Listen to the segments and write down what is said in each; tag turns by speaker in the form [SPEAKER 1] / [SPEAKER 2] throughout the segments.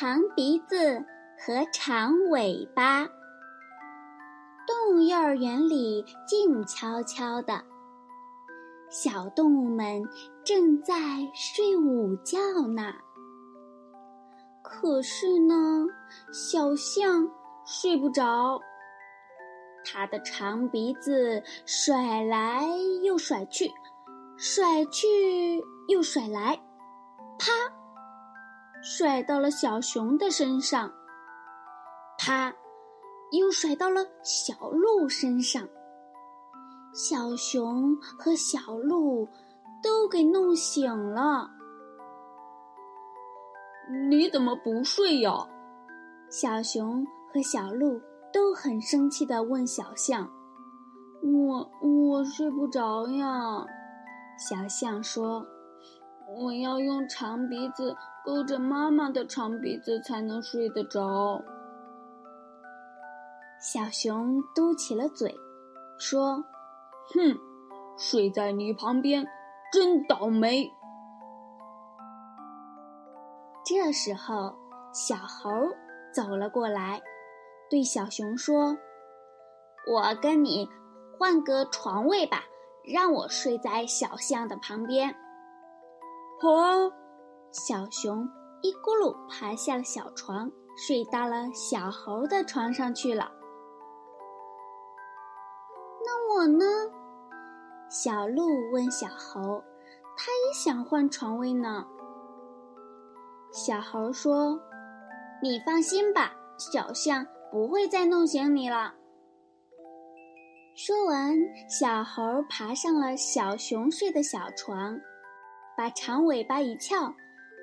[SPEAKER 1] 长鼻子和长尾巴。动物幼儿园里静悄悄的，小动物们正在睡午觉呢。可是呢，小象睡不着，它的长鼻子甩来又甩去，甩去又甩来，啪！甩到了小熊的身上，啪，又甩到了小鹿身上。小熊和小鹿都给弄醒了。
[SPEAKER 2] 你怎么不睡呀？
[SPEAKER 1] 小熊和小鹿都很生气的问小象：“
[SPEAKER 2] 我我睡不着呀。”
[SPEAKER 1] 小象说：“
[SPEAKER 2] 我要用长鼻子。”勾着妈妈的长鼻子才能睡得着。
[SPEAKER 1] 小熊嘟起了嘴，说：“
[SPEAKER 2] 哼，睡在你旁边真倒霉。”
[SPEAKER 1] 这时候，小猴走了过来，对小熊说：“我跟你换个床位吧，让我睡在小象的旁边。”
[SPEAKER 2] 好。
[SPEAKER 1] 小熊一咕噜爬下了小床，睡到了小猴的床上去了。那我呢？小鹿问小猴，它也想换床位呢。小猴说：“你放心吧，小象不会再弄醒你了。”说完，小猴爬上了小熊睡的小床，把长尾巴一翘。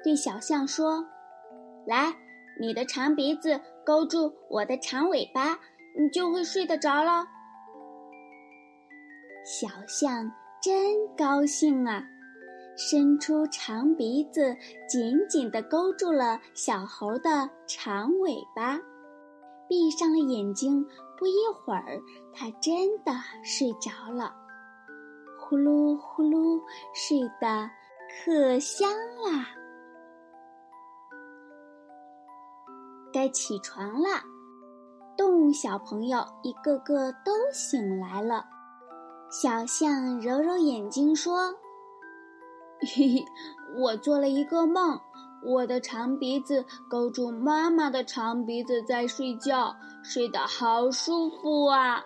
[SPEAKER 1] 对小象说：“来，你的长鼻子勾住我的长尾巴，你就会睡得着了。”小象真高兴啊，伸出长鼻子，紧紧地勾住了小猴的长尾巴，闭上了眼睛。不一会儿，它真的睡着了，呼噜呼噜，睡得可香啦。该起床啦，动物小朋友一个个都醒来了。小象揉揉眼睛说：“
[SPEAKER 2] 嘿嘿，我做了一个梦，我的长鼻子勾住妈妈的长鼻子在睡觉，睡得好舒服啊。”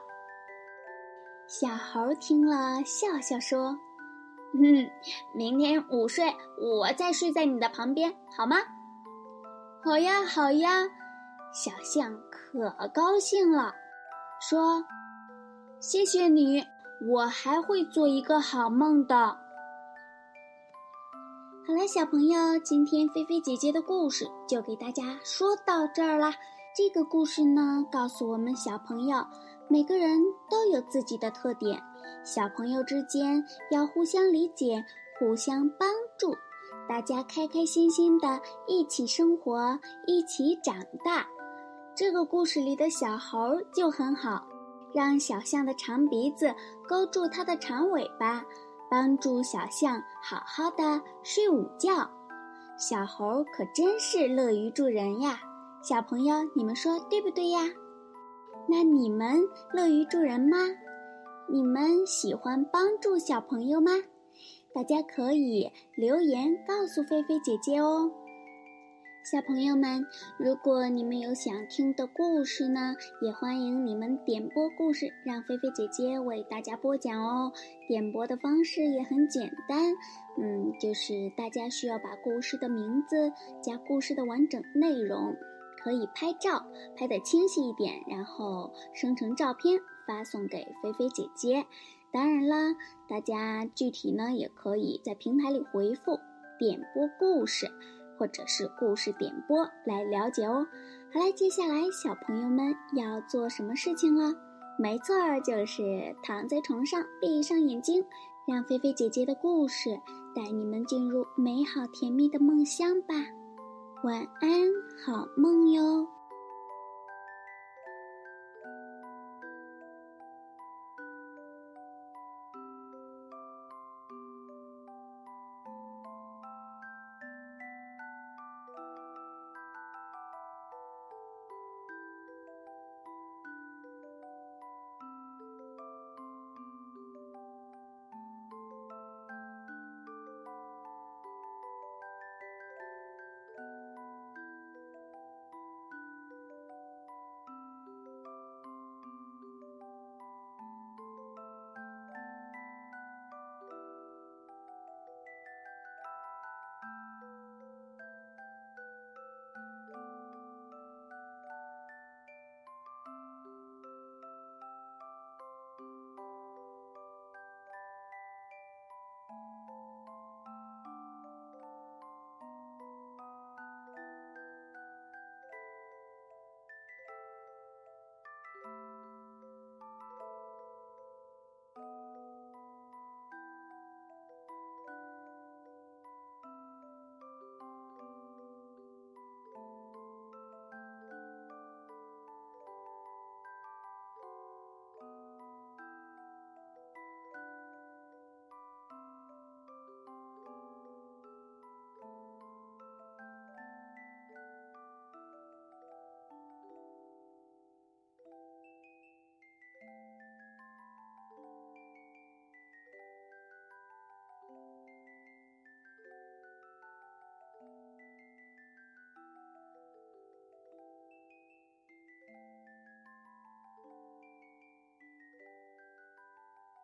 [SPEAKER 1] 小猴听了，笑笑说：“
[SPEAKER 2] 嗯，明天午睡，我再睡在你的旁边，好吗？”“
[SPEAKER 1] 好呀，好呀。”小象可高兴了，说：“谢谢你，我还会做一个好梦的。”好了，小朋友，今天菲菲姐姐的故事就给大家说到这儿啦。这个故事呢，告诉我们小朋友，每个人都有自己的特点，小朋友之间要互相理解，互相帮助，大家开开心心的一起生活，一起长大。这个故事里的小猴就很好，让小象的长鼻子勾住它的长尾巴，帮助小象好好的睡午觉。小猴可真是乐于助人呀！小朋友，你们说对不对呀？那你们乐于助人吗？你们喜欢帮助小朋友吗？大家可以留言告诉菲菲姐姐哦。小朋友们，如果你们有想听的故事呢，也欢迎你们点播故事，让菲菲姐姐为大家播讲哦。点播的方式也很简单，嗯，就是大家需要把故事的名字加故事的完整内容，可以拍照拍得清晰一点，然后生成照片发送给菲菲姐姐。当然啦，大家具体呢也可以在平台里回复。点播故事，或者是故事点播来了解哦。好了，接下来小朋友们要做什么事情了？没错，就是躺在床上，闭上眼睛，让菲菲姐姐的故事带你们进入美好甜蜜的梦乡吧。晚安，好梦哟。